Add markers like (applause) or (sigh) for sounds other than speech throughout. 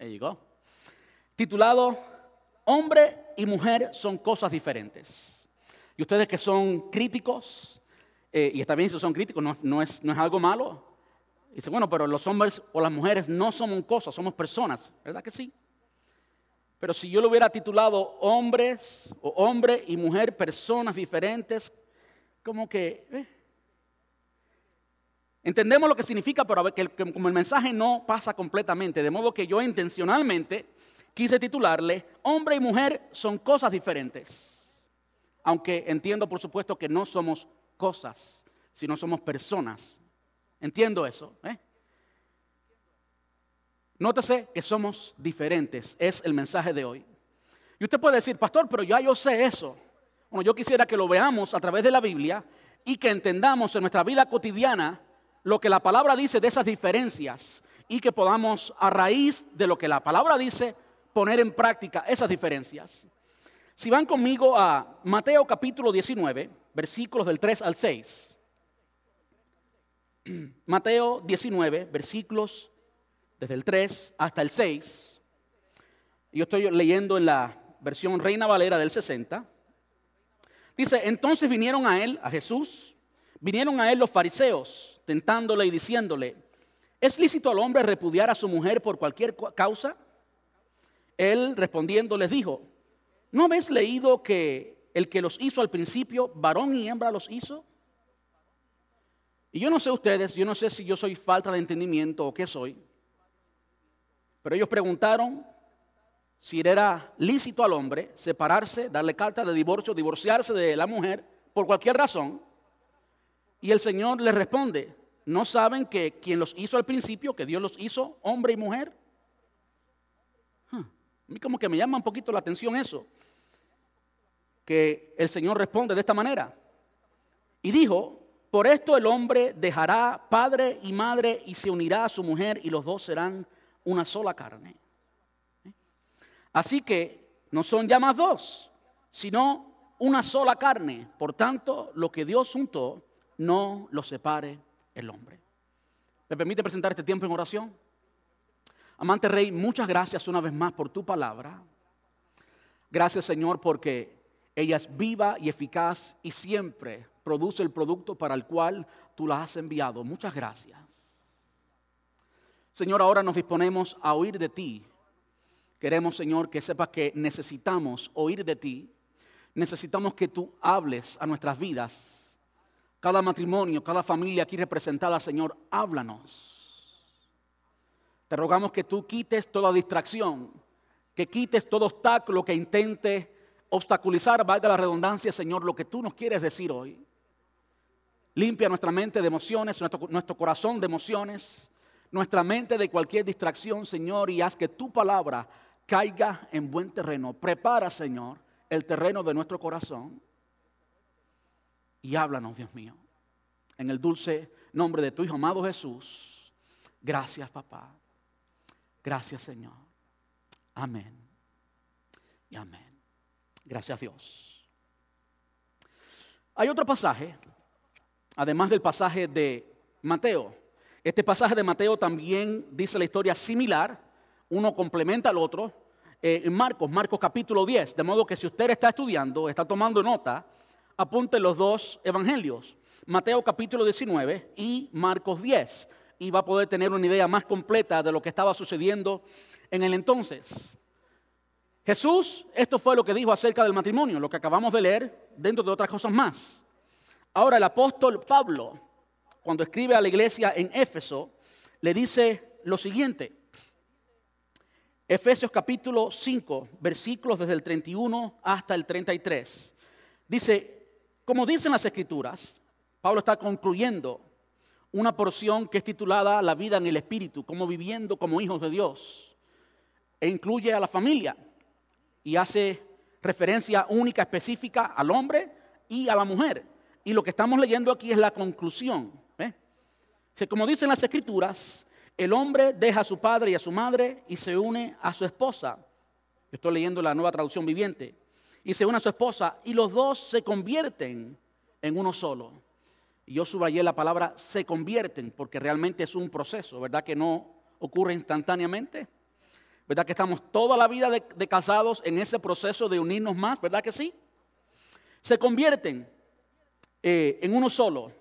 There go. Titulado Hombre y mujer son cosas diferentes. Y ustedes que son críticos, eh, y está bien si son críticos, no, no es, no es algo malo. Dice, bueno, pero los hombres o las mujeres no somos cosas, somos personas. ¿Verdad que sí? Pero si yo lo hubiera titulado hombres o hombre y mujer, personas diferentes, como que... eh. Entendemos lo que significa, pero que como el mensaje no pasa completamente, de modo que yo intencionalmente quise titularle, hombre y mujer son cosas diferentes. Aunque entiendo, por supuesto, que no somos cosas, sino somos personas. Entiendo eso. ¿eh? Nótese que somos diferentes, es el mensaje de hoy. Y usted puede decir, pastor, pero ya yo sé eso. Bueno, yo quisiera que lo veamos a través de la Biblia y que entendamos en nuestra vida cotidiana lo que la palabra dice de esas diferencias y que podamos a raíz de lo que la palabra dice poner en práctica esas diferencias. Si van conmigo a Mateo capítulo 19, versículos del 3 al 6. (clears throat) Mateo 19, versículos desde el 3 hasta el 6. Yo estoy leyendo en la versión Reina Valera del 60. Dice, entonces vinieron a él, a Jesús, vinieron a él los fariseos, tentándole y diciéndole, ¿es lícito al hombre repudiar a su mujer por cualquier cu- causa? Él respondiendo les dijo, ¿no habéis leído que el que los hizo al principio, varón y hembra los hizo? Y yo no sé ustedes, yo no sé si yo soy falta de entendimiento o qué soy, pero ellos preguntaron si era lícito al hombre separarse, darle carta de divorcio, divorciarse de la mujer por cualquier razón. Y el Señor les responde, ¿no saben que quien los hizo al principio, que Dios los hizo hombre y mujer? A mí como que me llama un poquito la atención eso, que el Señor responde de esta manera. Y dijo, por esto el hombre dejará padre y madre y se unirá a su mujer y los dos serán una sola carne. Así que no son ya más dos, sino una sola carne. Por tanto, lo que Dios juntó, no lo separe el hombre. ¿Me permite presentar este tiempo en oración? Amante Rey, muchas gracias una vez más por tu palabra. Gracias Señor porque ella es viva y eficaz y siempre produce el producto para el cual tú la has enviado. Muchas gracias. Señor, ahora nos disponemos a oír de ti. Queremos, Señor, que sepas que necesitamos oír de ti. Necesitamos que tú hables a nuestras vidas. Cada matrimonio, cada familia aquí representada, Señor, háblanos. Te rogamos que tú quites toda distracción, que quites todo obstáculo que intente obstaculizar, valga la redundancia, Señor, lo que tú nos quieres decir hoy. Limpia nuestra mente de emociones, nuestro, nuestro corazón de emociones, nuestra mente de cualquier distracción, Señor, y haz que tu palabra caiga en buen terreno. Prepara, Señor, el terreno de nuestro corazón y háblanos, Dios mío. En el dulce nombre de tu Hijo amado Jesús. Gracias, papá. Gracias, Señor. Amén. Y amén. Gracias, Dios. Hay otro pasaje, además del pasaje de Mateo. Este pasaje de Mateo también dice la historia similar. Uno complementa al otro. Eh, en Marcos, Marcos capítulo 10. De modo que si usted está estudiando, está tomando nota, apunte los dos evangelios. Mateo capítulo 19 y Marcos 10. Y va a poder tener una idea más completa de lo que estaba sucediendo en el entonces. Jesús, esto fue lo que dijo acerca del matrimonio, lo que acabamos de leer, dentro de otras cosas más. Ahora el apóstol Pablo, cuando escribe a la iglesia en Éfeso, le dice lo siguiente. Efesios capítulo 5, versículos desde el 31 hasta el 33. Dice, como dicen las escrituras, Pablo está concluyendo una porción que es titulada La vida en el Espíritu, como viviendo como hijos de Dios. E incluye a la familia y hace referencia única, específica al hombre y a la mujer. Y lo que estamos leyendo aquí es la conclusión. ¿eh? Como dicen las escrituras, el hombre deja a su padre y a su madre y se une a su esposa. Estoy leyendo la nueva traducción viviente. Y se une a su esposa y los dos se convierten en uno solo. Y yo subrayé la palabra se convierten porque realmente es un proceso, ¿verdad? Que no ocurre instantáneamente. ¿Verdad que estamos toda la vida de, casados en ese proceso de unirnos más? ¿Verdad que sí? Se convierten eh, en uno solo.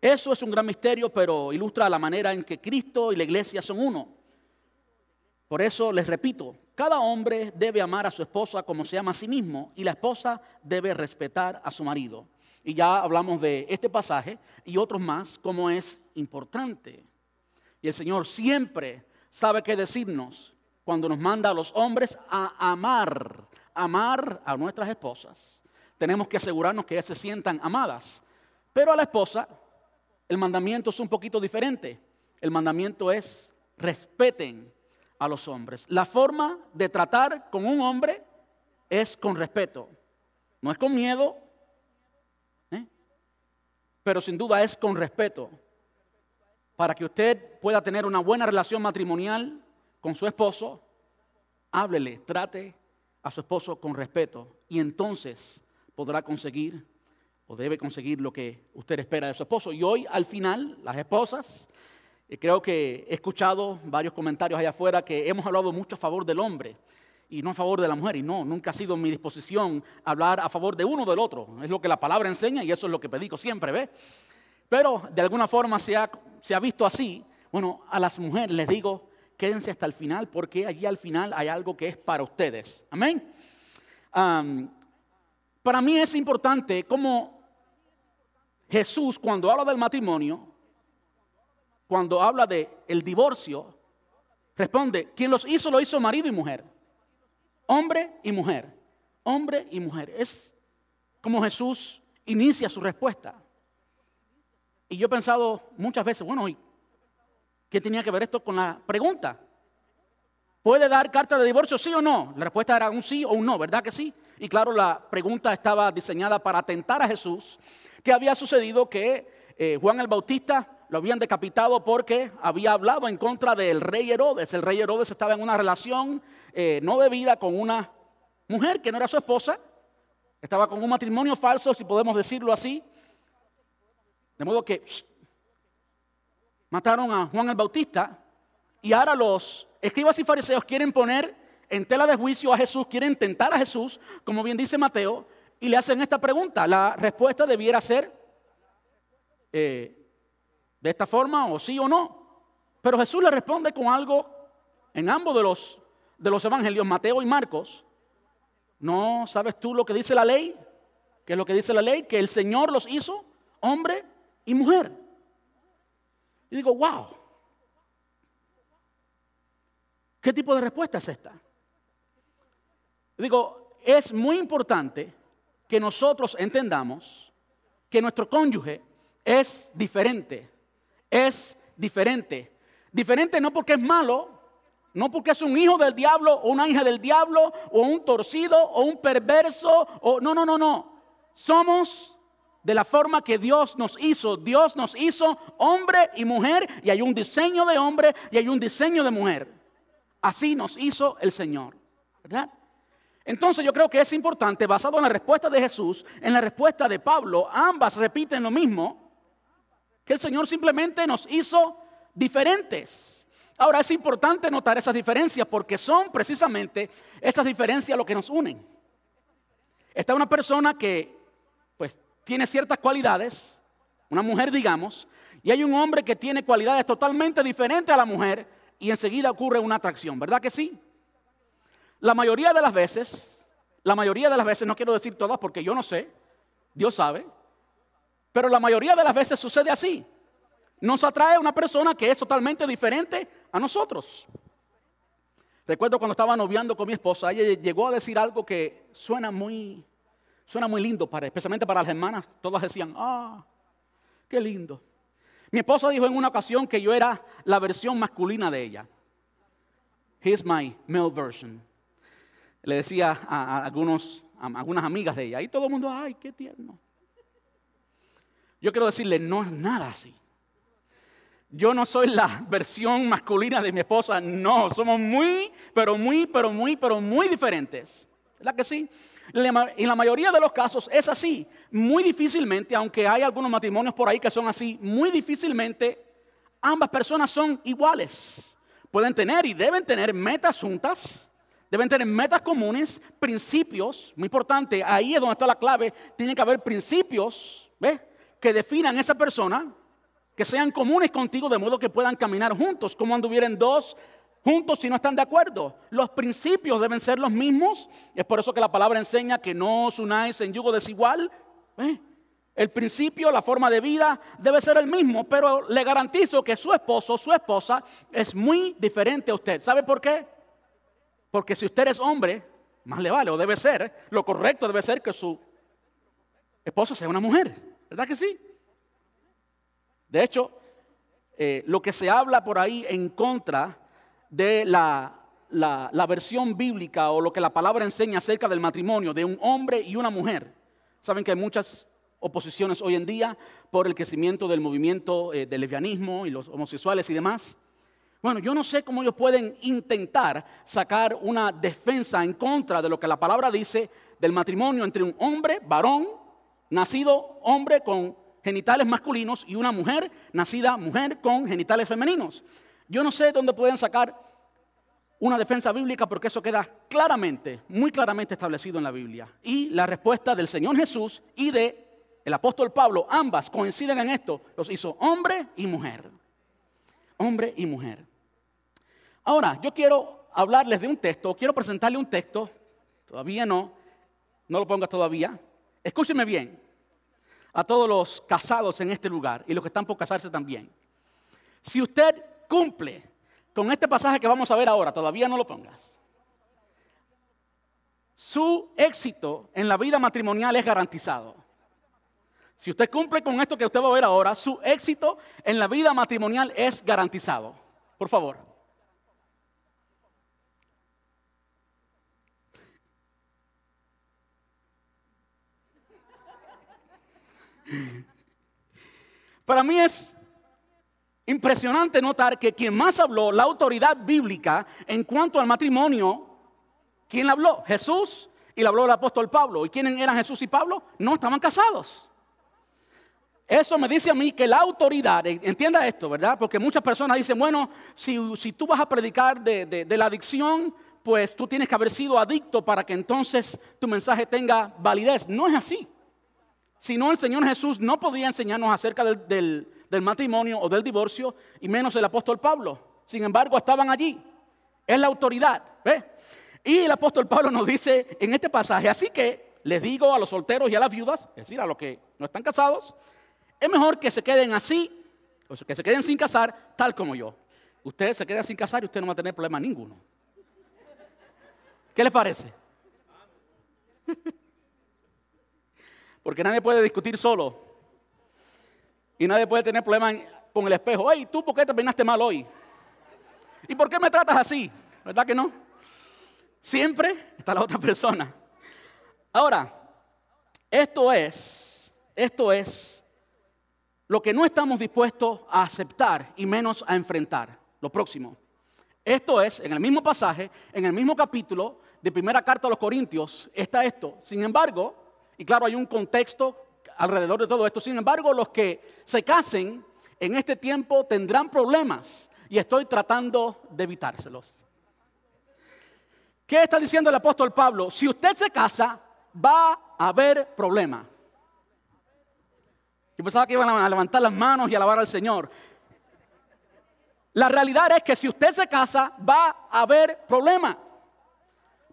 Eso es un gran misterio, pero ilustra la manera en que Cristo y la iglesia son uno. Por eso les repito, cada hombre debe amar a su esposa como se ama a sí mismo y la esposa debe respetar a su marido. Y ya hablamos de este pasaje y otros más, como es importante. Y el Señor siempre sabe qué decirnos cuando nos manda a los hombres a amar, amar a nuestras esposas tenemos que asegurarnos que ellas se sientan amadas. Pero a la esposa, el mandamiento es un poquito diferente. El mandamiento es respeten a los hombres. La forma de tratar con un hombre es con respeto. No es con miedo, ¿eh? pero sin duda es con respeto. Para que usted pueda tener una buena relación matrimonial con su esposo, háblele, trate a su esposo con respeto. Y entonces podrá conseguir o debe conseguir lo que usted espera de su esposo. Y hoy, al final, las esposas, eh, creo que he escuchado varios comentarios allá afuera que hemos hablado mucho a favor del hombre y no a favor de la mujer. Y no, nunca ha sido mi disposición hablar a favor de uno o del otro. Es lo que la palabra enseña y eso es lo que predico siempre, ¿ve? Pero de alguna forma se ha, se ha visto así. Bueno, a las mujeres les digo, quédense hasta el final porque allí al final hay algo que es para ustedes. Amén. Para mí es importante cómo Jesús cuando habla del matrimonio, cuando habla del el divorcio, responde, quien los hizo lo hizo marido y mujer, hombre y mujer, hombre y mujer. Es como Jesús inicia su respuesta. Y yo he pensado muchas veces, bueno, ¿qué tenía que ver esto con la pregunta? ¿Puede dar carta de divorcio sí o no? La respuesta era un sí o un no, ¿verdad que sí? Y claro, la pregunta estaba diseñada para atentar a Jesús, que había sucedido que eh, Juan el Bautista lo habían decapitado porque había hablado en contra del rey Herodes. El rey Herodes estaba en una relación eh, no debida con una mujer que no era su esposa, estaba con un matrimonio falso, si podemos decirlo así. De modo que mataron a Juan el Bautista y ahora los escribas y fariseos quieren poner en tela de juicio a Jesús, quieren tentar a Jesús, como bien dice Mateo, y le hacen esta pregunta. La respuesta debiera ser eh, de esta forma, o sí o no. Pero Jesús le responde con algo en ambos de los, de los evangelios, Mateo y Marcos. ¿No sabes tú lo que dice la ley? ¿Qué es lo que dice la ley? Que el Señor los hizo hombre y mujer. Y digo, wow. ¿Qué tipo de respuesta es esta? Digo, es muy importante que nosotros entendamos que nuestro cónyuge es diferente, es diferente. Diferente no porque es malo, no porque es un hijo del diablo o una hija del diablo o un torcido o un perverso o no, no, no, no. Somos de la forma que Dios nos hizo. Dios nos hizo hombre y mujer y hay un diseño de hombre y hay un diseño de mujer. Así nos hizo el Señor, ¿verdad? Entonces yo creo que es importante, basado en la respuesta de Jesús, en la respuesta de Pablo, ambas repiten lo mismo, que el Señor simplemente nos hizo diferentes. Ahora es importante notar esas diferencias porque son precisamente esas diferencias lo que nos unen. Está una persona que pues tiene ciertas cualidades, una mujer digamos, y hay un hombre que tiene cualidades totalmente diferentes a la mujer y enseguida ocurre una atracción, ¿verdad que sí? La mayoría de las veces, la mayoría de las veces, no quiero decir todas porque yo no sé, Dios sabe, pero la mayoría de las veces sucede así. Nos atrae una persona que es totalmente diferente a nosotros. Recuerdo cuando estaba noviando con mi esposa, ella llegó a decir algo que suena muy, suena muy lindo, para, especialmente para las hermanas. Todas decían, ah, qué lindo. Mi esposa dijo en una ocasión que yo era la versión masculina de ella. Here's my male version le decía a, algunos, algunas amigas de ella, y todo el mundo, ay, qué tierno. Yo quiero decirle, no es nada así. Yo no soy la (laughs) versión masculina de mi esposa, no, somos muy, pero muy, pero muy, pero muy diferentes. ¿Verdad que sí? En la mayoría de los casos es así. Muy difícilmente, aunque hay algunos matrimonios por ahí que son así, muy difícilmente ambas personas son iguales. pueden tener y deben tener metas juntas, deben tener metas comunes, principios, muy importante, ahí es donde está la clave, tiene que haber principios, ¿ves? Que definan esa persona, que sean comunes contigo de modo que puedan caminar juntos, como anduvieran dos juntos si no están de acuerdo. Los principios deben ser los mismos. Es por eso que la palabra enseña que no os unáis en yugo desigual. ¿Eh? El principio, la forma de vida debe ser el mismo, pero le garantizo que su esposo, su esposa, es muy diferente a usted. ¿Sabe por qué? Porque si usted es hombre, más le vale, o debe ser, lo correcto debe ser que su esposo sea una mujer. ¿Verdad que sí? De hecho, eh, lo que se habla por ahí en contra de la, la, versión bíblica o lo que la palabra enseña acerca del matrimonio de un hombre y una mujer. Saben que hay muchas oposiciones hoy en día por el crecimiento del movimiento eh, del lesbianismo y los homosexuales y demás. Bueno, yo no sé cómo ellos pueden intentar sacar una defensa en contra de lo que la palabra dice del matrimonio entre un hombre, varón, nacido hombre con genitales masculinos y una mujer, nacida mujer con genitales femeninos. Yo no sé dónde pueden sacar una defensa bíblica porque eso queda claramente, muy claramente establecido en la Biblia. Y la respuesta del Señor Jesús y de el apóstol Pablo, ambas coinciden en esto, los hizo hombre y mujer. Hombre y mujer. Ahora, yo quiero hablarles de un texto, quiero presentarle un texto, todavía no, no lo ponga todavía. Escúchenme bien, a todos los casados en este lugar y los que están por casarse también. Si usted cumple con este pasaje que vamos a ver ahora, todavía no lo pongas. Su éxito en la vida matrimonial es garantizado. Si usted cumple con esto que usted va a ver ahora, su éxito en la vida matrimonial es garantizado. Por favor. Para mí es Impresionante notar que quien más habló, la autoridad bíblica en cuanto al matrimonio, ¿quién habló? Jesús y le habló el apóstol Pablo. ¿Y quiénes eran Jesús y Pablo? No, estaban casados. Eso me dice a mí que la autoridad, entienda esto, ¿verdad? Porque muchas personas dicen, bueno, si, tú vas a predicar de, de la adicción, pues tú tienes que haber sido adicto para que entonces tu mensaje tenga validez. No es así. Si no, el Señor Jesús no podía enseñarnos acerca del, matrimonio o del divorcio, y menos el apóstol Pablo. Sin embargo, estaban allí. Es la autoridad. Y el apóstol Pablo nos dice en este pasaje, así que les digo a los solteros y a las viudas, es decir, a los que no están casados, es mejor que se queden así, que se queden sin casar, tal como yo. Usted se queda sin casar y usted no va a tener problema ninguno. ¿Qué le parece? Porque nadie puede discutir solo. Y nadie puede tener problemas con el espejo. Hey, ¿tú por qué terminaste mal hoy? ¿Y por qué me tratas así? ¿Verdad que no? Siempre está la otra persona. Ahora, esto es, esto es lo que no estamos dispuestos a aceptar y menos a enfrentar. Lo próximo. Esto es, en el mismo pasaje, en el mismo capítulo de primera carta a los Corintios, está esto. Sin embargo, y claro, hay un contexto alrededor de todo esto. Sin embargo, los que se casen en este tiempo tendrán problemas y estoy tratando de evitárselos. ¿Qué está diciendo el apóstol Pablo? Si usted se casa, va a haber problemas. Yo pensaba que iban a levantar las manos y alabar al Señor. La realidad es que si usted se casa, va a haber problemas.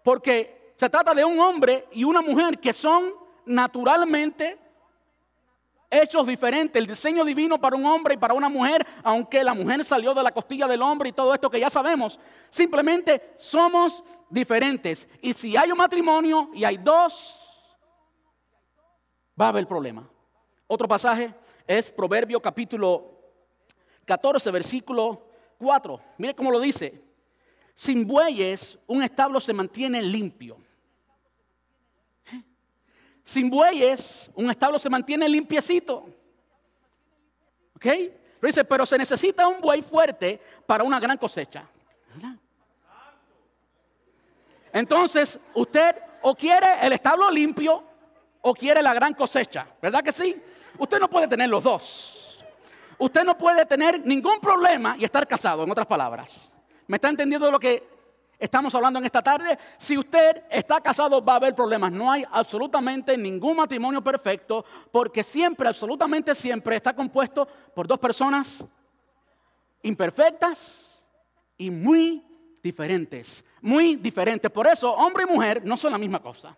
Porque se trata de un hombre y una mujer que son naturalmente hechos diferentes. El diseño divino para un hombre y para una mujer, aunque la mujer salió de la costilla del hombre y todo esto que ya sabemos, simplemente somos diferentes. Y si hay un matrimonio y hay dos, va a haber problema. Otro pasaje es Proverbio capítulo 14, versículo 4. Mire cómo lo dice. Sin bueyes un establo se mantiene limpio sin bueyes, un establo se mantiene limpiecito. ¿Ok? Pero dice, pero se necesita un buey fuerte para una gran cosecha. Entonces, usted o quiere el establo limpio o quiere la gran cosecha. ¿Verdad que sí? Usted no puede tener los dos. Usted no puede tener ningún problema y estar casado, en otras palabras. ¿Me está entendiendo lo que estamos hablando en esta tarde? Si usted está casado va a haber problemas. No hay absolutamente ningún matrimonio perfecto porque siempre, absolutamente siempre está compuesto por dos personas imperfectas y muy diferentes. Muy diferentes. Por eso hombre y mujer no son la misma cosa.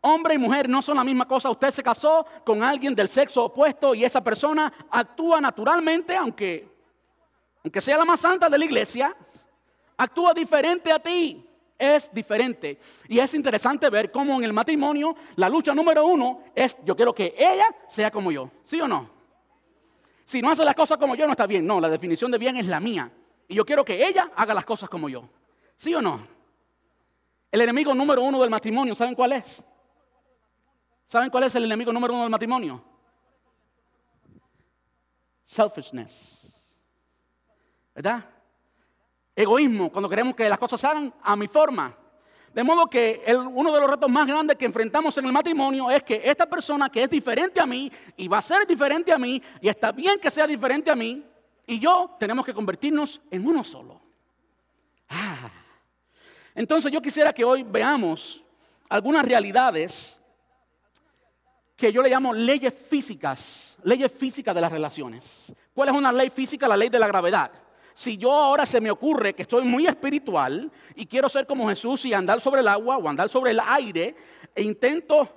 Hombre y mujer no son la misma cosa. Usted se casó con alguien del sexo opuesto y esa persona actúa naturalmente, aunque, aunque sea la más santa de la iglesia, actúa diferente a ti. Es diferente. Y es interesante ver cómo en el matrimonio la lucha número uno es yo quiero que ella sea como yo. ¿Sí o no? Si no hace las cosas como yo no está bien. No, la definición de bien es la mía. Y yo quiero que ella haga las cosas como yo. ¿Sí o no? El enemigo número uno del matrimonio, ¿saben cuál es? ¿Saben cuál es el enemigo número uno del matrimonio? Selfishness. ¿Verdad? Egoísmo, cuando queremos que las cosas se hagan a mi forma. De modo que uno de los retos más grandes que enfrentamos en el matrimonio es que esta persona que es diferente a mí y va a ser diferente a mí y está bien que sea diferente a mí y yo tenemos que convertirnos en uno solo. Ah. Entonces yo quisiera que hoy veamos algunas realidades que yo le llamo leyes físicas, leyes físicas de las relaciones. ¿Cuál es una ley física? La ley de la gravedad. Si yo ahora se me ocurre que estoy muy espiritual y quiero ser como Jesús y andar sobre el agua o andar sobre el aire e intento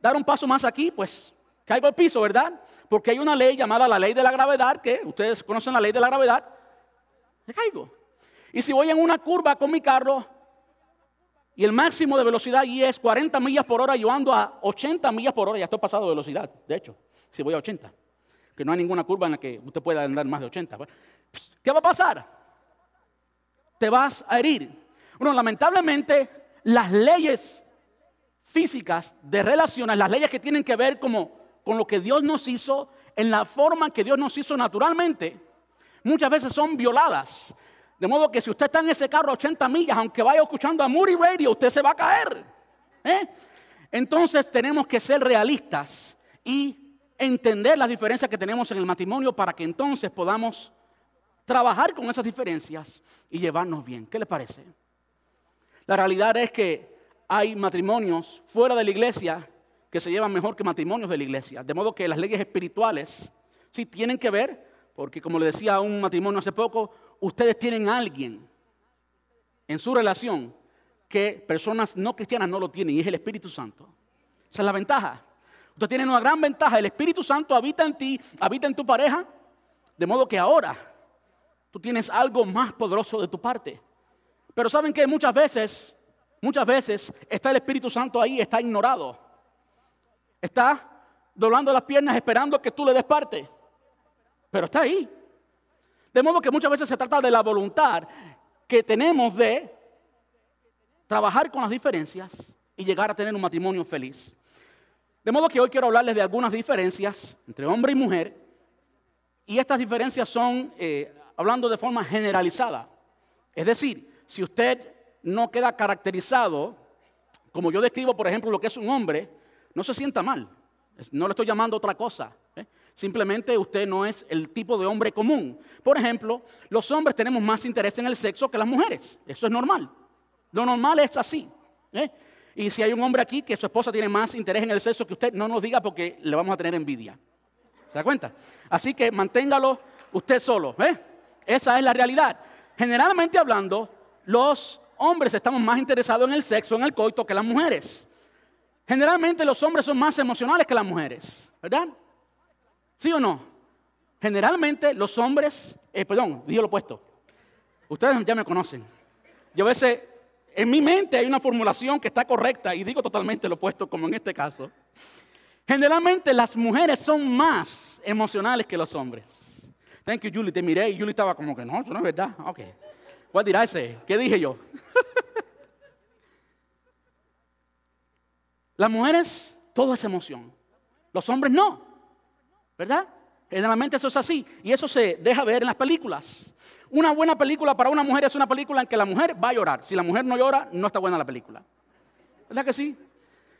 dar un paso más aquí, pues caigo al piso, ¿verdad? Porque hay una ley llamada la ley de la gravedad, que ustedes conocen la ley de la gravedad, me caigo. Y si voy en una curva con mi carro y el máximo de velocidad es 40 millas por hora, yo ando a 80 millas por hora, ya estoy pasado de velocidad, de hecho, si voy a 80, que no hay ninguna curva en la que usted pueda andar más de 80. ¿Qué va a pasar? Te vas a herir. Bueno, lamentablemente las leyes físicas de relaciones, las leyes que tienen que ver como, con lo que Dios nos hizo, en la forma que Dios nos hizo naturalmente, muchas veces son violadas. De modo que si usted está en ese carro a 80 millas, aunque vaya escuchando a Moody Radio, usted se va a caer. ¿eh? Entonces tenemos que ser realistas y entender las diferencias que tenemos en el matrimonio para que entonces podamos trabajar con esas diferencias y llevarnos bien. ¿Qué les parece? La realidad es que hay matrimonios fuera de la iglesia que se llevan mejor que matrimonios de la iglesia. De modo que las leyes espirituales sí tienen que ver, porque como le decía a un matrimonio hace poco, ustedes tienen alguien en su relación que personas no cristianas no lo tienen y es el Espíritu Santo. Esa es la ventaja. Usted tiene una gran ventaja. El Espíritu Santo habita en ti, habita en tu pareja, de modo que ahora tú tienes algo más poderoso de tu parte. Pero saben que muchas veces, muchas veces está el Espíritu Santo ahí, está ignorado. Está doblando las piernas esperando que tú le des parte. Pero está ahí. De modo que muchas veces se trata de la voluntad que tenemos de trabajar con las diferencias y llegar a tener un matrimonio feliz. De modo que hoy quiero hablarles de algunas diferencias entre hombre y mujer. Y estas diferencias son, eh, hablando de forma generalizada. Es decir, si usted no queda caracterizado, como yo describo, por ejemplo, lo que es un hombre, no se sienta mal. No le estoy llamando otra cosa. ¿eh? Simplemente usted no es el tipo de hombre común. Por ejemplo, los hombres tenemos más interés en el sexo que las mujeres. Eso es normal. Lo normal es así. ¿eh? Y si hay un hombre aquí que su esposa tiene más interés en el sexo que usted, no nos diga porque le vamos a tener envidia. ¿Se da cuenta? Así que manténgalo usted solo. ¿eh? Esa es la realidad. Generalmente hablando, los hombres estamos más interesados en el sexo, en el coito, que las mujeres. Generalmente los hombres son más emocionales que las mujeres, ¿verdad? ¿Sí o no? Generalmente los hombres, eh, perdón, dije lo opuesto. Ustedes ya me conocen. Yo a veces, en mi mente hay una formulación que está correcta y digo totalmente lo opuesto, como en este caso. Generalmente las mujeres son más emocionales que los hombres. Thank you, Julie. Te miré y Julie estaba como que no, eso no es verdad. Ok. ¿Cuál dirá ese? ¿Qué dije yo? (laughs) Las mujeres, todo es emoción. Los hombres no. ¿Verdad? Generalmente eso es así. Y eso se deja ver en las películas. Una buena película para una mujer es una película en que la mujer va a llorar. Si la mujer no llora, no está buena la película. ¿Verdad que sí?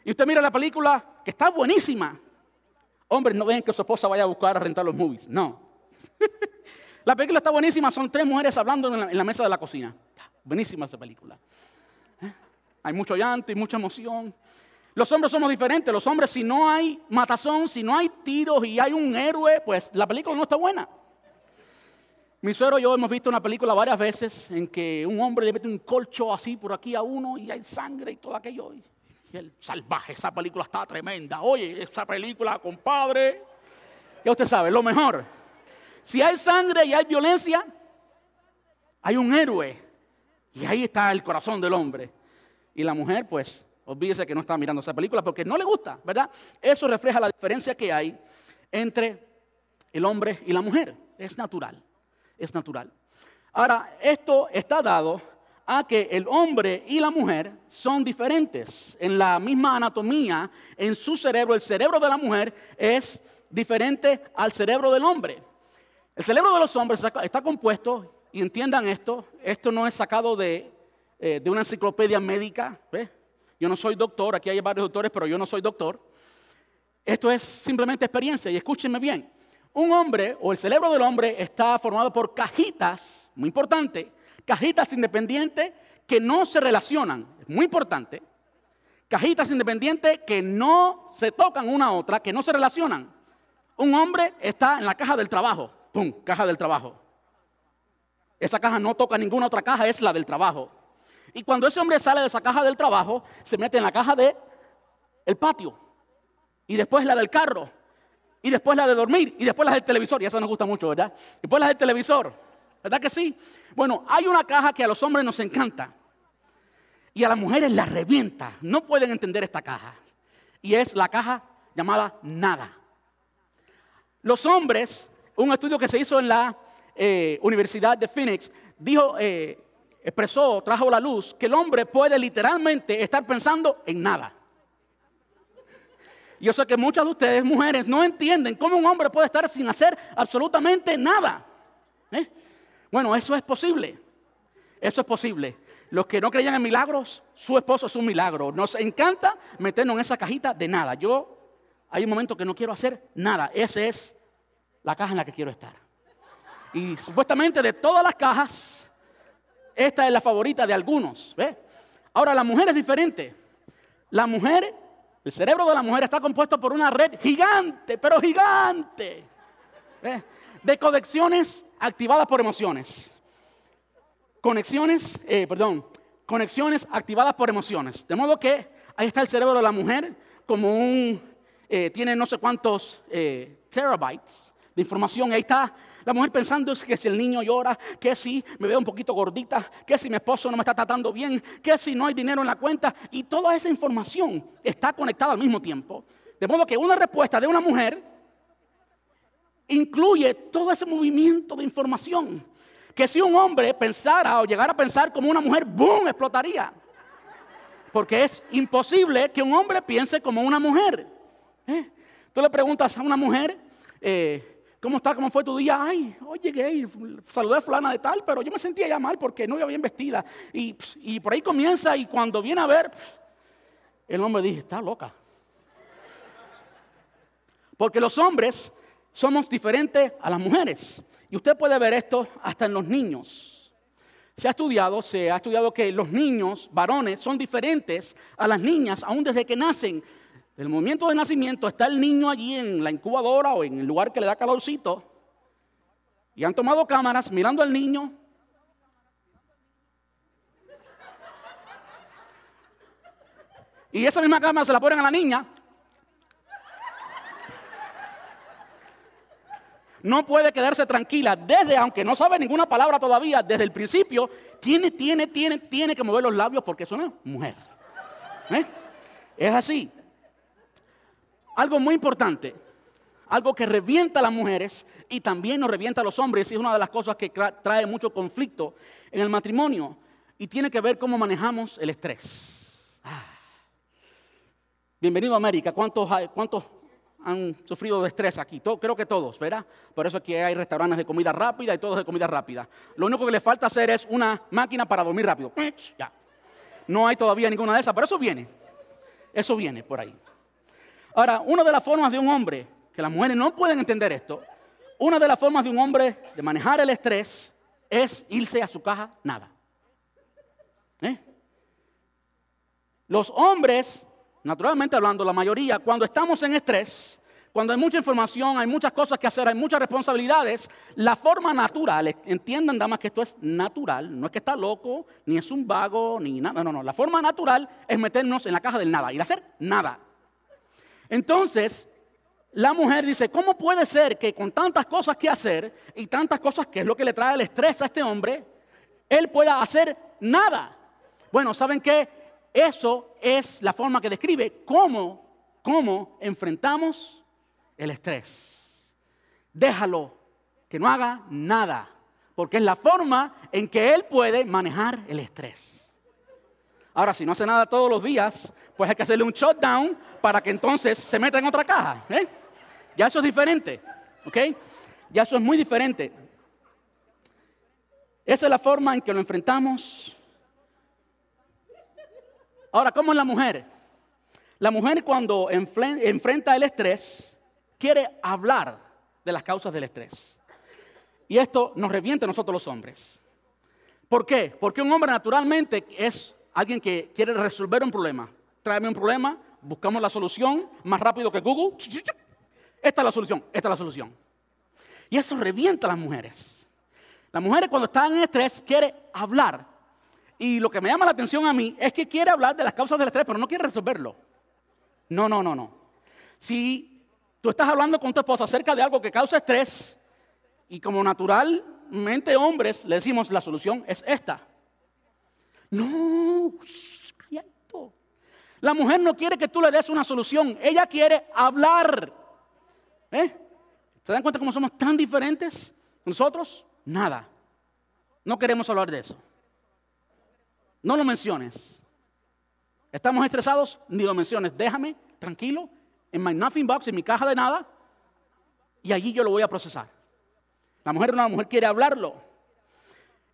Y usted mira la película que está buenísima. Hombres, no ven que su esposa vaya a buscar a rentar los movies. No. La película está buenísima, son tres mujeres hablando en la, mesa de la cocina. Buenísima esa película. ¿Eh? Hay mucho llanto y mucha emoción. Los hombres somos diferentes. Los hombres, si no hay matazón, si no hay tiros y hay un héroe, pues la película no está buena. Mi suegro y yo hemos visto una película varias veces en que un hombre le mete un colcho así por aquí a uno y hay sangre y todo aquello. Y el salvaje, esa película está tremenda. Oye, esa película, compadre. Ya usted sabe, lo mejor. Si hay sangre y hay violencia, hay un héroe. Y ahí está el corazón del hombre. Y la mujer, pues, olvídese que no está mirando esa película porque no le gusta, ¿verdad? Eso refleja la diferencia que hay entre el hombre y la mujer. Es natural, es natural. Ahora, esto está dado a que el hombre y la mujer son diferentes en la misma anatomía, en su cerebro. El cerebro de la mujer es diferente al cerebro del hombre. El cerebro de los hombres está compuesto, y entiendan esto, esto no es sacado de, eh, una enciclopedia médica. Yo no soy doctor, aquí hay varios doctores, pero yo no soy doctor. Esto es simplemente experiencia, y escúchenme bien. Un hombre o el cerebro del hombre está formado por cajitas, muy importante, cajitas independientes que no se relacionan, muy importante. Cajitas independientes que no se tocan una a otra, que no se relacionan. Un hombre está en la caja del trabajo. ¡Pum! Caja del trabajo. Esa caja no toca ninguna otra caja, es la del trabajo. Y cuando ese hombre sale de esa caja del trabajo, se mete en la caja del el patio. Y después la del carro. Y después la de dormir. Y después la del televisor. Y esa nos gusta mucho, ¿verdad? Después la del televisor. ¿Verdad que sí? Bueno, hay una caja que a los hombres nos encanta. Y a las mujeres la revienta. No pueden entender esta caja. Y es la caja llamada nada. Los hombres un estudio que se hizo en la eh, Universidad de Phoenix dijo, eh, expresó, trajo la luz que el hombre puede literalmente estar pensando en nada. Yo sé que muchas de ustedes, mujeres, no entienden cómo un hombre puede estar sin hacer absolutamente nada. ¿eh? Bueno, eso es posible. Eso es posible. Los que no creían en milagros, su esposo es un milagro. Nos encanta meternos en esa cajita de nada. Yo hay un momento que no quiero hacer nada. Ese es la caja en la que quiero estar. Y supuestamente de todas las cajas, esta es la favorita de algunos. ¿ve? Ahora, la mujer es diferente. La mujer, el cerebro de la mujer está compuesto por una red gigante, pero gigante, de conexiones activadas por emociones. Conexiones, eh, perdón, conexiones activadas por emociones. De modo que ahí está el cerebro de la mujer como un, eh, tiene no sé cuántos eh, terabytes de información. Ahí está la mujer pensando que si el niño llora, que si me veo un poquito gordita, que si mi esposo no me está tratando bien, que si no hay dinero en la cuenta. Y toda esa información está conectada al mismo tiempo. De modo que una respuesta de una mujer incluye todo ese movimiento de información. Que si un hombre pensara o llegara a pensar como una mujer, ¡boom!, explotaría. Porque es imposible que un hombre piense como una mujer. ¿Eh? Tú le preguntas a una mujer, eh, ¿Cómo está? ¿Cómo fue tu día? Ay, hoy llegué y saludé a fulana de tal, pero yo me sentía ya mal porque no iba bien vestida. Y, y por ahí comienza y cuando viene a ver, el hombre dice, está loca. Porque los hombres somos diferentes a las mujeres. Y usted puede ver esto hasta en los niños. Se ha estudiado, se ha estudiado que los niños varones son diferentes a las niñas aún desde que nacen. El momento de nacimiento está el niño allí en la incubadora o en el lugar que le da calorcito. Y han tomado cámaras mirando al niño. Y esa misma cámara se la ponen a la niña. No puede quedarse tranquila desde, aunque no sabe ninguna palabra todavía, desde el principio, tiene, tiene, tiene, tiene que mover los labios porque es una mujer. ¿Eh? Es así. Algo muy importante, algo que revienta a las mujeres y también nos revienta a los hombres, y es una de las cosas que trae mucho conflicto en el matrimonio, y tiene que ver cómo manejamos el estrés. Ah. Bienvenido a América. ¿Cuántos, ¿Cuántos han sufrido de estrés aquí? creo que todos, ¿verdad? Por eso aquí hay restaurantes de comida rápida y todos de comida rápida. Lo único que le falta hacer es una máquina para dormir rápido. Ya. No hay todavía ninguna de esas, pero eso viene. Eso viene por ahí. Ahora, una de las formas de un hombre, que las mujeres no pueden entender esto, una de las formas de un hombre de manejar el estrés es irse a su caja, nada. ¿Eh? Los hombres, naturalmente hablando, la mayoría, cuando estamos en estrés, cuando hay mucha información, hay muchas cosas que hacer, hay muchas responsabilidades, la forma natural, entiendan damas que esto es natural, no es que está loco, ni es un vago, ni nada, no, no, la forma natural es meternos en la caja del nada, ir a hacer nada. Entonces, la mujer dice, ¿cómo puede ser que con tantas cosas que hacer y tantas cosas que es lo que le trae el estrés a este hombre, él pueda hacer nada? Bueno, ¿saben qué? Eso es la forma que describe cómo, cómo enfrentamos el estrés. Déjalo, que no haga nada, porque es la forma en que él puede manejar el estrés. Ahora, si no hace nada todos los días, pues hay que hacerle un shutdown para que entonces se meta en otra caja. ¿eh? Ya eso es diferente, ¿ok? Ya eso es muy diferente. Esa es la forma en que lo enfrentamos. Ahora, ¿cómo es la mujer? La mujer cuando enfrenta el estrés, quiere hablar de las causas del estrés. Y esto nos revienta a nosotros los hombres. ¿Por qué? Porque un hombre naturalmente es alguien que quiere resolver un problema. Tráeme un problema, buscamos la solución más rápido que Google. Esta es la solución, esta es la solución. Y eso revienta a las mujeres. Las mujeres cuando están en estrés quiere hablar. Y lo que me llama la atención a mí es que quiere hablar de las causas del estrés, pero no quiere resolverlo. No, no, no, no. Si Tú estás hablando con tu esposa acerca de algo que causa estrés y como naturalmente hombres le decimos la solución es esta. No, La mujer no quiere que tú le des una solución, ella quiere hablar. ¿Eh? ¿Se dan cuenta cómo somos tan diferentes nosotros? Nada. No queremos hablar de eso. No lo menciones. ¿Estamos estresados? Ni lo menciones. Déjame tranquilo en my nothing box, en mi caja de nada, y allí yo lo voy a procesar. La mujer, una mujer quiere hablarlo.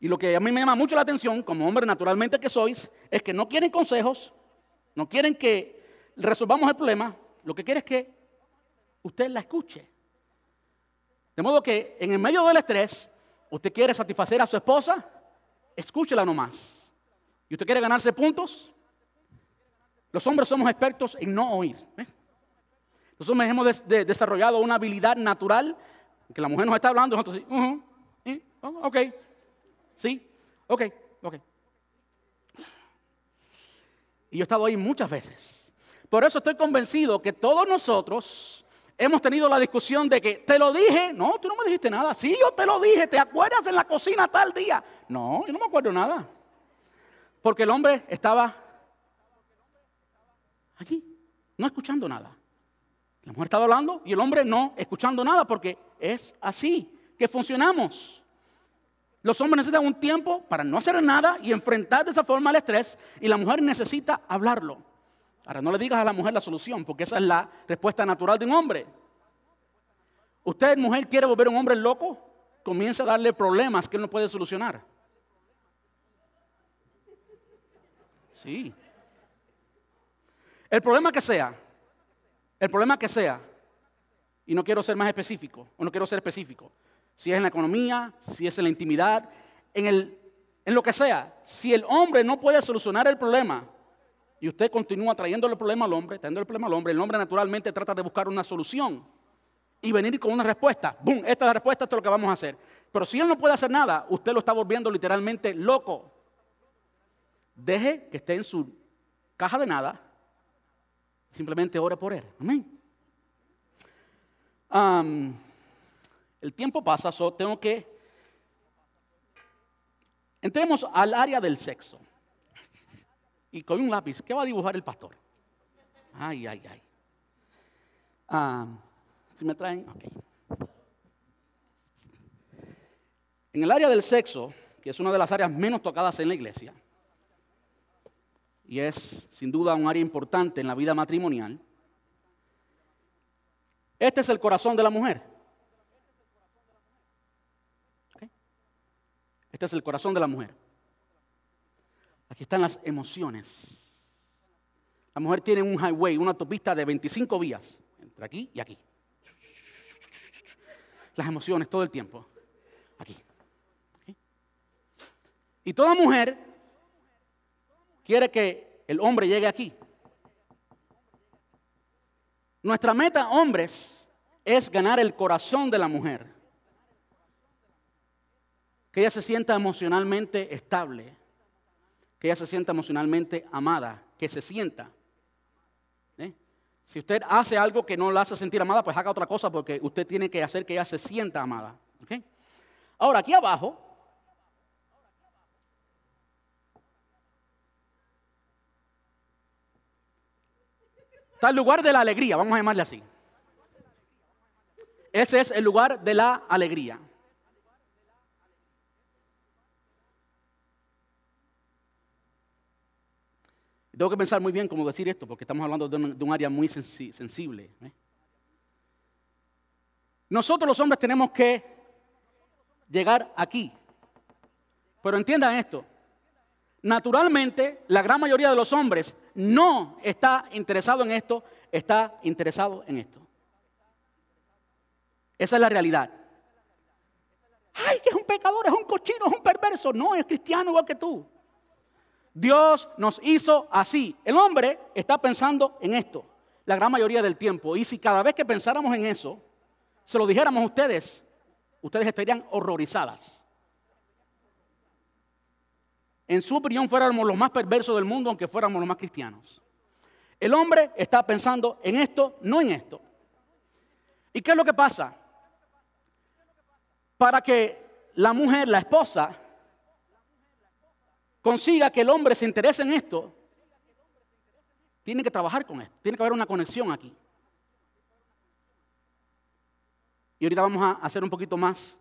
Y lo que a mí me llama mucho la atención, como hombre naturalmente que sois, es que no quieren consejos, no quieren que resolvamos el problema, lo que quiere es que usted la escuche. De modo que en el medio del estrés, usted quiere satisfacer a su esposa, escúchela nomás. Y usted quiere ganarse puntos. Los hombres somos expertos en no oír. ¿eh? Hemos desarrollado una habilidad natural que la mujer nos está hablando, nosotros sí, oh, ok, sí, ok, ok. Y yo he estado ahí muchas veces. Por eso estoy convencido que todos nosotros hemos tenido la discusión de que te lo dije, no, tú no me dijiste nada, sí, yo te lo dije, ¿te acuerdas en la cocina tal día? No, yo no me acuerdo nada. Porque el hombre estaba allí, no escuchando nada. La mujer estaba hablando y el hombre no, escuchando nada, porque es así que funcionamos. Los hombres necesitan un tiempo para no hacer nada y enfrentar de esa forma el estrés, y la mujer necesita hablarlo. Ahora, no le digas a la mujer la solución, porque esa es la respuesta natural de un hombre. Usted, mujer, quiere volver a un hombre loco, comienza a darle problemas que él no puede solucionar. Sí. El problema que sea, el problema que sea, y no quiero ser más específico, o no quiero ser específico, si es en la economía, si es en la intimidad, en, el, en lo que sea, si el hombre no puede solucionar el problema y usted continúa trayendo el problema al hombre, trayendo el problema al hombre, el hombre naturalmente trata de buscar una solución y venir con una respuesta. ¡Bum! Esta es la respuesta, esto es lo que vamos a hacer. Pero si él no puede hacer nada, usted lo está volviendo literalmente loco. Deje que esté en su caja de nada Simplemente ore por él. Amén. El tiempo pasa, so tengo que... Entremos al área del sexo. Y con un lápiz, ¿qué va a dibujar el pastor? Ay, ay, ay. si me traen, ok. En el área del sexo, que es una de las áreas menos tocadas en la iglesia, y es sin duda un área importante en la vida matrimonial. Este es el corazón de la mujer. Es el corazón de la mujer. Aquí están las emociones. La mujer tiene un highway, una autopista de 25 vías, entre aquí y aquí. las emociones todo el tiempo. Aquí. Y toda mujer quiere que el hombre llegue aquí. Nuestra meta, hombres, es ganar el corazón de la mujer. Que ella se sienta emocionalmente estable. Que ella se sienta emocionalmente amada. Que se sienta. ¿Eh? Si usted hace algo que no la hace sentir amada, pues haga otra cosa porque usted tiene que hacer que ella se sienta amada. Ahora, aquí abajo está el lugar de la alegría, vamos a llamarle así. Ese es el lugar de la alegría. Tengo que pensar muy bien cómo decir esto, porque estamos hablando de un, área muy sensible. ¿eh? Nosotros los hombres tenemos que llegar aquí. Pero entiendan esto. Naturalmente, la gran mayoría de los hombres no está interesado en esto, está interesado en esto. Esa es la realidad. Ay, que es un pecador, es un cochino, es un perverso. No, es cristiano igual que tú. Dios nos hizo así. El hombre está pensando en esto la gran mayoría del tiempo. Y si cada vez que pensáramos en eso, se lo dijéramos a ustedes, ustedes estarían horrorizadas. En su opinión fuéramos los más perversos del mundo, aunque fuéramos los más cristianos. El hombre está pensando en esto, no en esto. ¿Y qué es lo que pasa? Para que la mujer, la esposa, consiga que el hombre se interese en esto, tiene que trabajar con esto, tiene que haber una conexión aquí. Y ahorita vamos a hacer un poquito más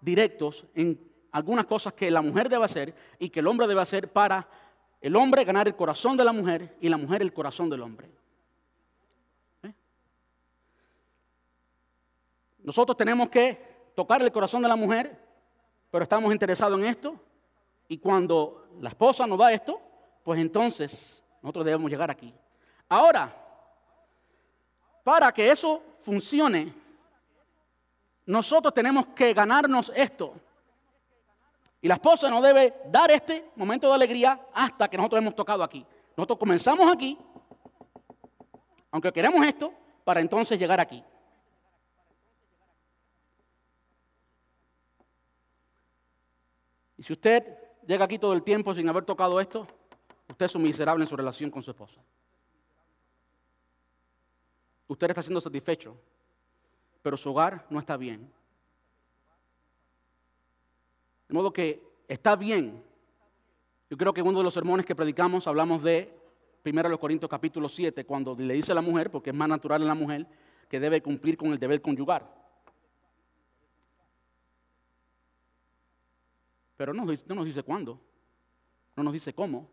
directos en algunas cosas que la mujer debe hacer y que el hombre debe hacer para el hombre ganar el corazón de la mujer y la mujer el corazón del hombre. ¿Eh? Nosotros tenemos que tocar el corazón de la mujer, pero estamos interesados en esto. Y cuando la esposa nos da esto, pues entonces nosotros debemos llegar aquí. Ahora, para que eso funcione, nosotros tenemos que ganarnos esto. Y la esposa no debe dar este momento de alegría hasta que nosotros hemos tocado aquí. Nosotros comenzamos aquí, aunque queremos esto, para entonces llegar aquí. Y si usted llega aquí todo el tiempo sin haber tocado esto, usted es un miserable en su relación con su esposa. Usted está siendo satisfecho, pero su hogar no está bien. De modo que está bien. Yo creo que en uno de los sermones que predicamos hablamos de 1 Corintios capítulo 7, cuando le dice a la mujer, porque es más natural en la mujer, que debe cumplir con el deber conyugar. Pero no, no nos dice cuándo, no nos dice cómo.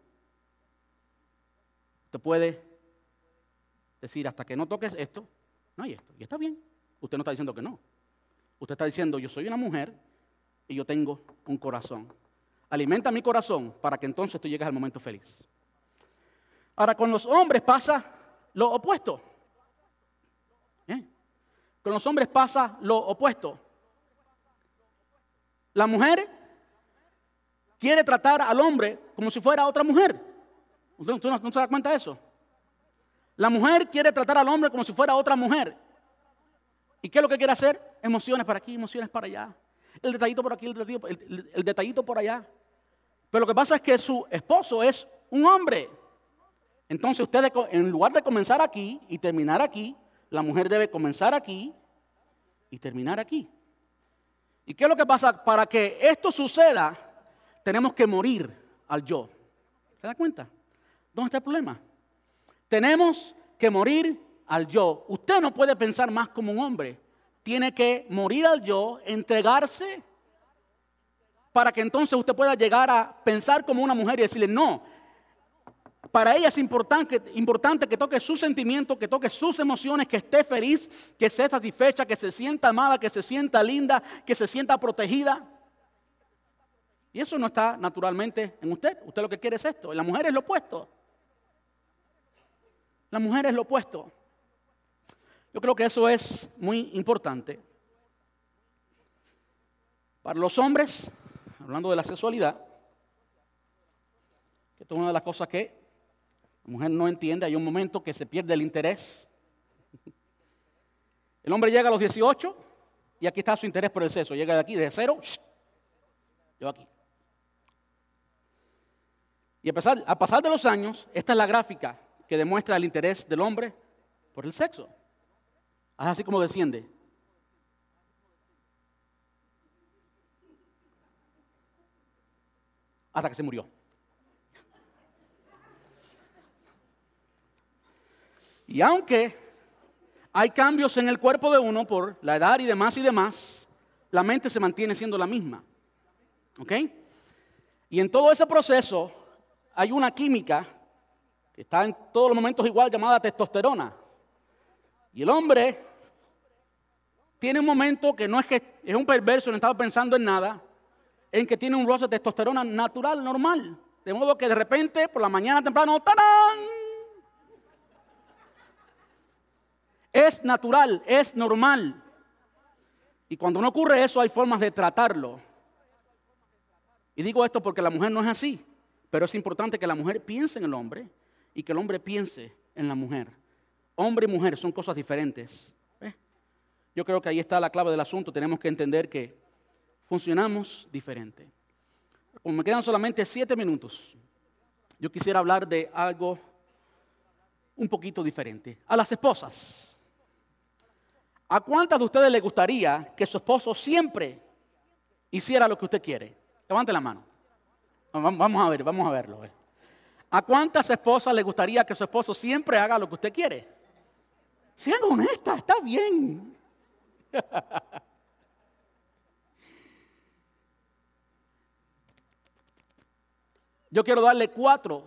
Usted puede decir, hasta que no toques esto, no hay esto. Y está bien. Usted no está diciendo que no. Usted está diciendo, yo soy una mujer y yo tengo un corazón. Alimenta mi corazón para que entonces tú llegues al momento feliz. Ahora, con los hombres pasa lo opuesto. ¿Eh? Con los hombres pasa lo opuesto. La mujer quiere tratar al hombre como si fuera otra mujer. ¿Usted no, se da cuenta de eso? La mujer quiere tratar al hombre como si fuera otra mujer. ¿Y qué es lo que quiere hacer? Emociones para aquí, emociones para allá. El detallito por aquí, el detallito, el detallito por allá. Pero lo que pasa es que su esposo es un hombre. Entonces usted, en lugar de comenzar aquí y terminar aquí, la mujer debe comenzar aquí y terminar aquí. ¿Y qué es lo que pasa? Para que esto suceda, tenemos que morir al yo. ¿Se da cuenta? ¿Dónde está el problema? Tenemos que morir al yo. Usted no puede pensar más como un hombre. Tiene que morir al yo, entregarse, para que entonces usted pueda llegar a pensar como una mujer y decirle, no, para ella es importante, importante que toque sus sentimientos, que toque sus emociones, que esté feliz, que esté satisfecha, que se sienta amada, que se sienta linda, que se sienta protegida. Y eso no está naturalmente en usted. Usted lo que quiere es esto. La mujer es lo opuesto. La mujer es lo opuesto. Yo creo que eso es muy importante. Para los hombres, hablando de la sexualidad, que es una de las cosas que la mujer no entiende, hay un momento que se pierde el interés. El hombre llega a los 18 y aquí está su interés por el sexo. Llega de aquí, de cero, yo aquí. Y a pasar, a pasar de los años, esta es la gráfica que demuestra el interés del hombre por el sexo. Así como desciende. Hasta que se murió. Y aunque hay cambios en el cuerpo de uno por la edad y demás y demás, la mente se mantiene siendo la misma. ¿Ok? Y en todo ese proceso hay una química que está en todos los momentos igual llamada testosterona. Y el hombre tiene un momento que no es que es un perverso, no estaba pensando en nada, en que tiene un roce de testosterona natural, normal. De modo que de repente, por la mañana temprano, ¡tarán! Es natural, es normal. Y cuando no ocurre eso, hay formas de tratarlo. Y digo esto porque la mujer no es así, pero es importante que la mujer piense en el hombre y que el hombre piense en la mujer. Hombre y mujer son cosas diferentes. Yo creo que ahí está la clave del asunto. Tenemos que entender que funcionamos diferente. Como me quedan solamente siete minutos, yo quisiera hablar de algo un poquito diferente. A las esposas. ¿A cuántas de ustedes les gustaría que su esposo siempre hiciera lo que usted quiere? Levante la mano. Vamos a ver, vamos a verlo. ¿A cuántas esposas le gustaría que su esposo siempre haga lo que usted quiere? Sean honestas, está bien. (laughs) Yo quiero darle cuatro,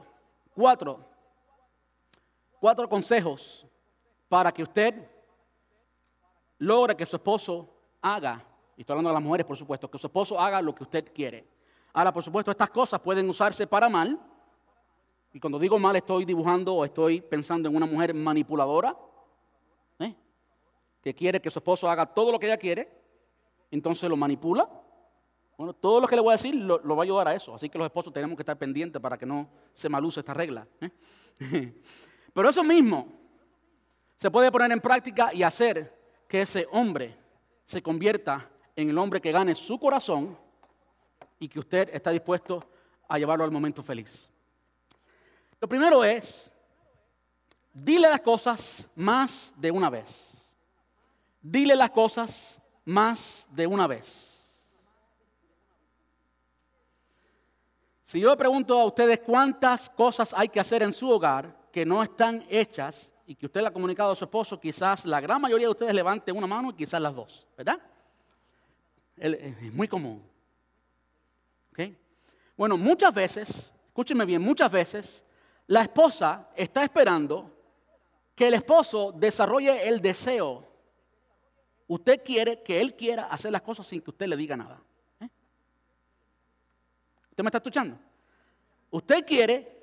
cuatro, cuatro consejos para que usted logre que su esposo haga, y estoy hablando de las mujeres por supuesto, que su esposo haga lo que usted quiere. Ahora, por supuesto, estas cosas pueden usarse para mal, y cuando digo mal estoy dibujando o estoy pensando en una mujer manipuladora, ¿eh? que quiere que su esposo haga todo lo que ella quiere, entonces lo manipula. Bueno, todo lo que le voy a decir lo, va a ayudar a eso. Así que los esposos tenemos que estar pendientes para que no se maluse esta regla. ¿eh? (laughs) Pero eso mismo se puede poner en práctica y hacer que ese hombre se convierta en el hombre que gane su corazón y que usted está dispuesto a llevarlo al momento feliz. Lo primero es, dile las cosas más de una vez. Dile las cosas más de una vez. Si yo le pregunto a ustedes cuántas cosas hay que hacer en su hogar que no están hechas y que usted le ha comunicado a su esposo, quizás la gran mayoría de ustedes levanten una mano y quizás las dos, ¿verdad? Es muy común. Bueno, muchas veces, escúchenme bien, muchas veces la esposa está esperando que el esposo desarrolle el deseo. Usted quiere que él quiera hacer las cosas sin que usted le diga nada. ¿eh? ¿Usted me está escuchando? Usted quiere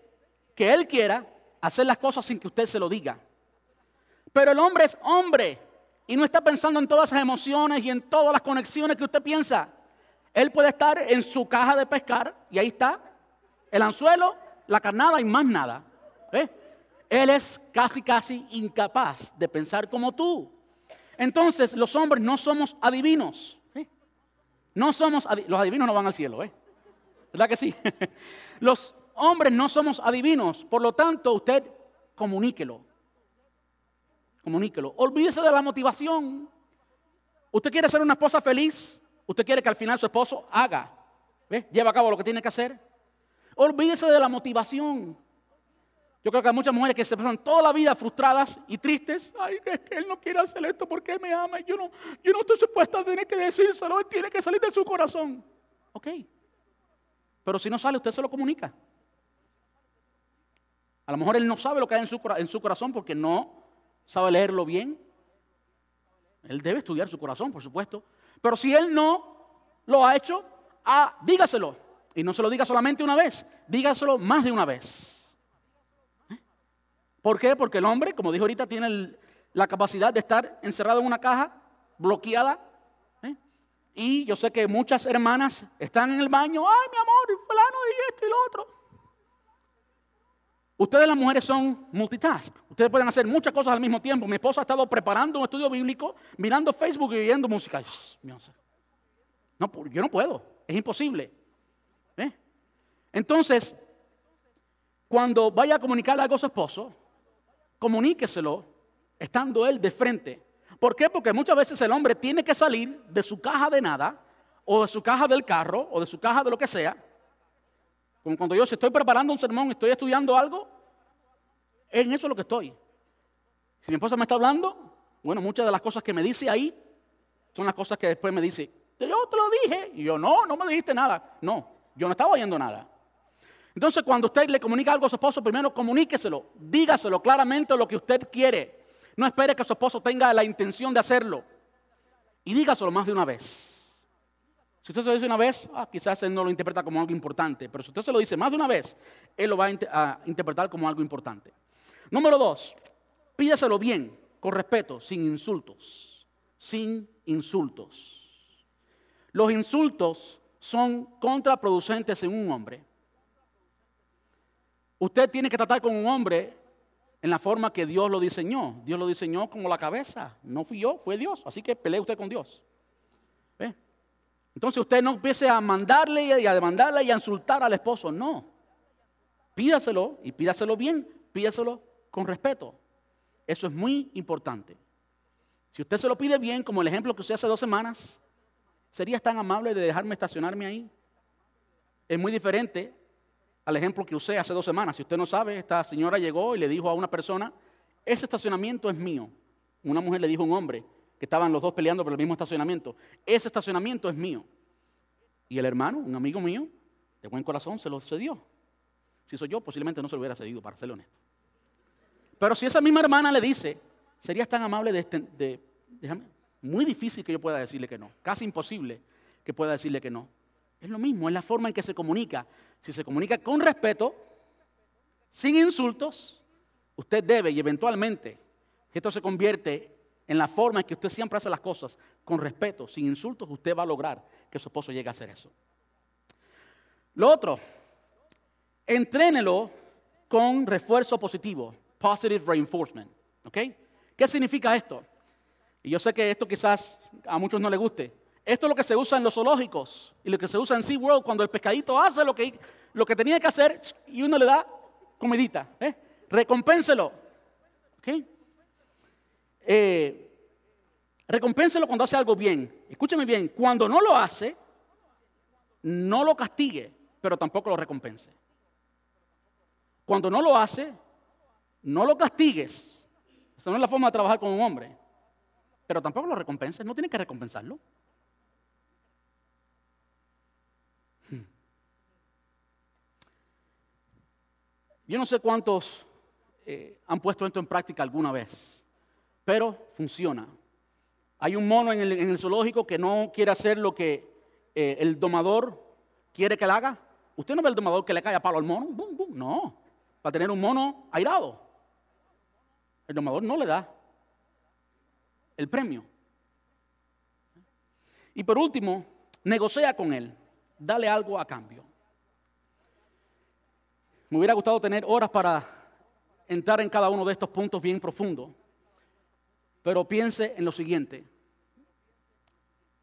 que él quiera hacer las cosas sin que usted se lo diga. Pero el hombre es hombre y no está pensando en todas esas emociones y en todas las conexiones que usted piensa. Él puede estar en su caja de pescar y ahí está el anzuelo la carnada y más nada. ¿eh? Él es casi, casi incapaz de pensar como tú. Entonces, los hombres no somos adivinos. ¿eh? No somos, los adivinos no van al cielo, ¿eh? ¿Verdad que sí? (laughs) los hombres no somos adivinos. Por lo tanto, usted comuníquelo. Comuníquelo. Olvídese de la motivación. Usted quiere ser una esposa feliz. Usted quiere que al final su esposo haga, ¿ve? lleve a cabo lo que tiene que hacer. Olvídese de la motivación. Yo creo que hay muchas mujeres que se pasan toda la vida frustradas y tristes. Ay, es que él no quiere hacer esto porque él me ama. Yo no, yo no estoy supuesta a tener que decírselo. Él tiene que salir de su corazón. Ok. Pero si no sale, usted se lo comunica. A lo mejor él no sabe lo que hay en su corazón porque no sabe leerlo bien. Él debe estudiar su corazón, por supuesto. Pero si él no lo ha hecho, ah, dígaselo. Y no se lo diga solamente una vez, dígaselo más de una vez. ¿Eh? ¿Por qué? Porque el hombre, como dijo ahorita, tiene la capacidad de estar encerrado en una caja, bloqueada, ¿eh? Y yo sé que muchas hermanas están en el baño, ay mi amor, fulano y esto y lo otro. Ustedes las mujeres son multitask. Ustedes pueden hacer muchas cosas al mismo tiempo. Mi esposa ha estado preparando un estudio bíblico, mirando Facebook y oyendo música. No, yo no puedo. Es imposible. ¿Eh? Entonces, cuando vaya a comunicarle algo a su esposo, comuníqueselo estando él de frente. ¿Por qué? Porque muchas veces el hombre tiene que salir de su caja de nada, o de su caja del carro, o de su caja de lo que sea, como cuando yo si estoy preparando un sermón, estoy estudiando algo, en eso es lo que estoy. Si mi esposa me está hablando, bueno, muchas de las cosas que me dice ahí son las cosas que después me dice, yo te lo dije. Y yo, no, no me dijiste nada. No, yo no estaba oyendo nada. Entonces, cuando usted le comunica algo a su esposo, primero comuníqueselo, dígaselo claramente lo que usted quiere. No espere que su esposo tenga la intención de hacerlo. Y dígaselo más de una vez. Si usted se lo dice una vez, ah, quizás él no lo interpreta como algo importante, pero si usted se lo dice más de una vez, él lo va a, interpretar como algo importante. Número dos, pídaselo bien, con respeto, sin insultos. Sin insultos. Los insultos son contraproducentes en un hombre. Usted tiene que tratar con un hombre en la forma que Dios lo diseñó. Dios lo diseñó como la cabeza. No fui yo, fue Dios. Así que pelee usted con Dios. ¿Ve? Entonces usted no empiece a mandarle y a demandarle y a insultar al esposo. No. Pídaselo y pídaselo bien, pídaselo con respeto. Eso es muy importante. Si usted se lo pide bien, como el ejemplo que usted hace dos semanas, ¿serías tan amable de dejarme estacionarme ahí? Es muy diferente al ejemplo que usé hace dos semanas. Si usted no sabe, esta señora llegó y le dijo a una persona, ese estacionamiento es mío. Una mujer le dijo a un hombre, que estaban los dos peleando por el mismo estacionamiento. Ese estacionamiento es mío. Y el hermano, un amigo mío, de buen corazón, se lo cedió. Si soy yo, posiblemente no se lo hubiera cedido, para ser honesto. Pero si esa misma hermana le dice, serías tan amable de, de déjame, muy difícil que yo pueda decirle que no, casi imposible que pueda decirle que no. Es lo mismo, es la forma en que se comunica. Si se comunica con respeto, sin insultos, usted debe y eventualmente esto se convierte en la forma en que usted siempre hace las cosas, con respeto, sin insultos, usted va a lograr que su esposo llegue a hacer eso. Lo otro, entrénelo con refuerzo positivo, positive reinforcement. ¿Ok? ¿Qué significa esto? Y yo sé que esto quizás a muchos no les guste. Esto es lo que se usa en los zoológicos y lo que se usa en SeaWorld cuando el pescadito hace lo que, lo que tenía que hacer y uno le da comidita. ¿eh? Recompénselo. ¿Ok? Eh, recompénselo cuando hace algo bien. Escúcheme bien, cuando no lo hace, no lo castigue, pero tampoco lo recompense. Cuando no lo hace, no lo castigues. Esa no es la forma de trabajar con un hombre. Pero tampoco lo recompenses, no tiene que recompensarlo. Hmm. Yo no sé cuántos eh, han puesto esto en práctica alguna vez pero funciona. Hay un mono en el, zoológico que no quiere hacer lo que eh, el domador quiere que le haga. Usted no ve el domador que le cae a palo al mono. No, para tener un mono airado. El domador no le da el premio. Y por último, negocia con él. Dale algo a cambio. Me hubiera gustado tener horas para entrar en cada uno de estos puntos bien profundos. Pero piense en lo siguiente.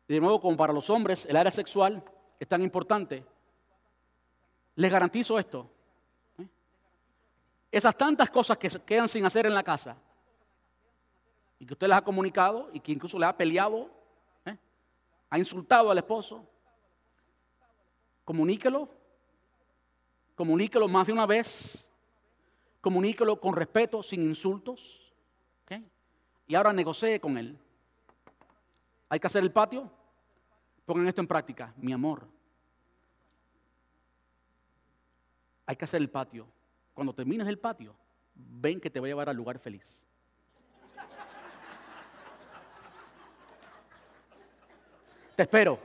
De nuevo, como para los hombres el área sexual es tan importante, les garantizo esto. ¿eh? Esas tantas cosas que quedan sin hacer en la casa y que usted les ha comunicado y que incluso le ha peleado, ¿eh? ha insultado al esposo, comuníquelo, comuníquelo más de una vez, comuníquelo con respeto, sin insultos y ahora negocie con él. Hay que hacer el patio. Pongan esto en práctica. Mi amor. Hay que hacer el patio. Cuando termines el patio, ven que te voy a llevar al lugar feliz. Te espero.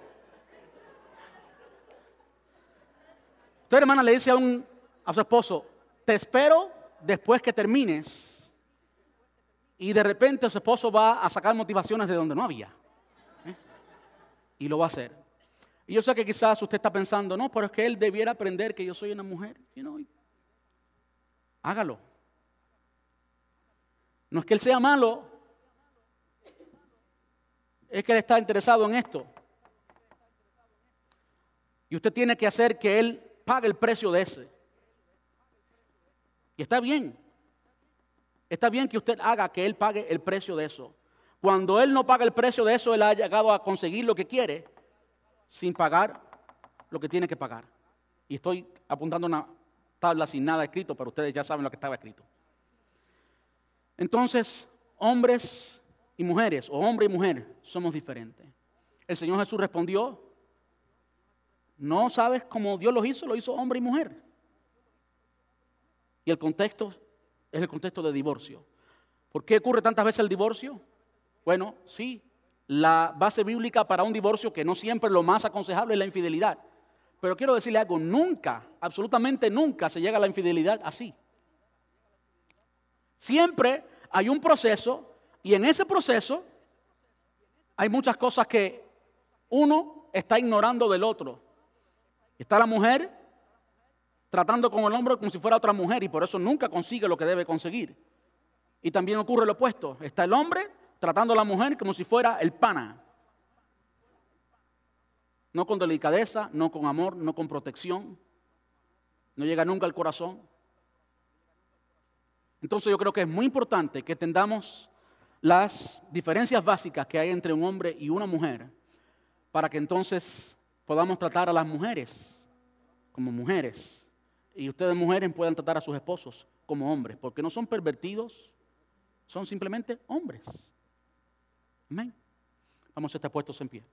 Usted, hermana, le dice a, un, a su esposo, te espero después que termines y de repente su esposo va a sacar motivaciones de donde no había. ¿eh? Y lo va a hacer. Y yo sé que quizás usted está pensando, no, pero es que él debiera aprender que yo soy una mujer. hágalo. No es que él sea malo, es que él está interesado en esto. Y usted tiene que hacer que él pague el precio de ese. Y está bien. Está bien que usted haga que él pague el precio de eso. Cuando él no paga el precio de eso, él ha llegado a conseguir lo que quiere sin pagar lo que tiene que pagar. Y estoy apuntando una tabla sin nada escrito, pero ustedes ya saben lo que estaba escrito. Entonces, hombres y mujeres, o hombre y mujer, somos diferentes. El Señor Jesús respondió, no sabes cómo Dios los hizo, lo hizo hombre y mujer. Y el contexto es el contexto de divorcio. ¿Por qué ocurre tantas veces el divorcio? Bueno, sí, la base bíblica para un divorcio, que no siempre lo más aconsejable es la infidelidad. Pero quiero decirle algo, nunca, absolutamente nunca se llega a la infidelidad así. Siempre hay un proceso y en ese proceso hay muchas cosas que uno está ignorando del otro. Está la mujer tratando con el hombre como si fuera otra mujer y por eso nunca consigue lo que debe conseguir. Y también ocurre lo opuesto. Está el hombre tratando a la mujer como si fuera el pana. No con delicadeza, no con amor, no con protección. No llega nunca al corazón. Entonces yo creo que es muy importante que entendamos las diferencias básicas que hay entre un hombre y una mujer para que entonces podamos tratar a las mujeres como mujeres y ustedes mujeres puedan tratar a sus esposos como hombres, porque no son pervertidos, son simplemente hombres. Amén. Vamos a estar puestos en pie.